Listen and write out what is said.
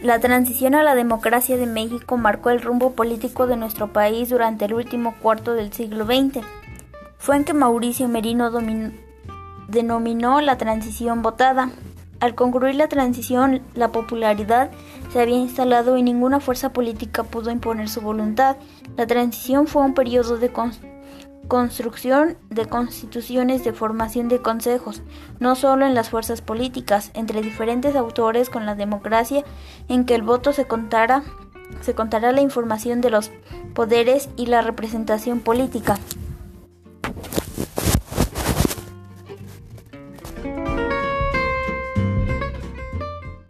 La transición a la democracia de México marcó el rumbo político de nuestro país durante el último cuarto del siglo XX. Fue en que Mauricio Merino denominó la transición votada. Al concluir la transición, la popularidad se había instalado y ninguna fuerza política pudo imponer su voluntad. La transición fue un periodo de construcción de constituciones, de formación de consejos, no solo en las fuerzas políticas, entre diferentes autores con la democracia en que el voto se contara, se contará la información de los poderes y la representación política.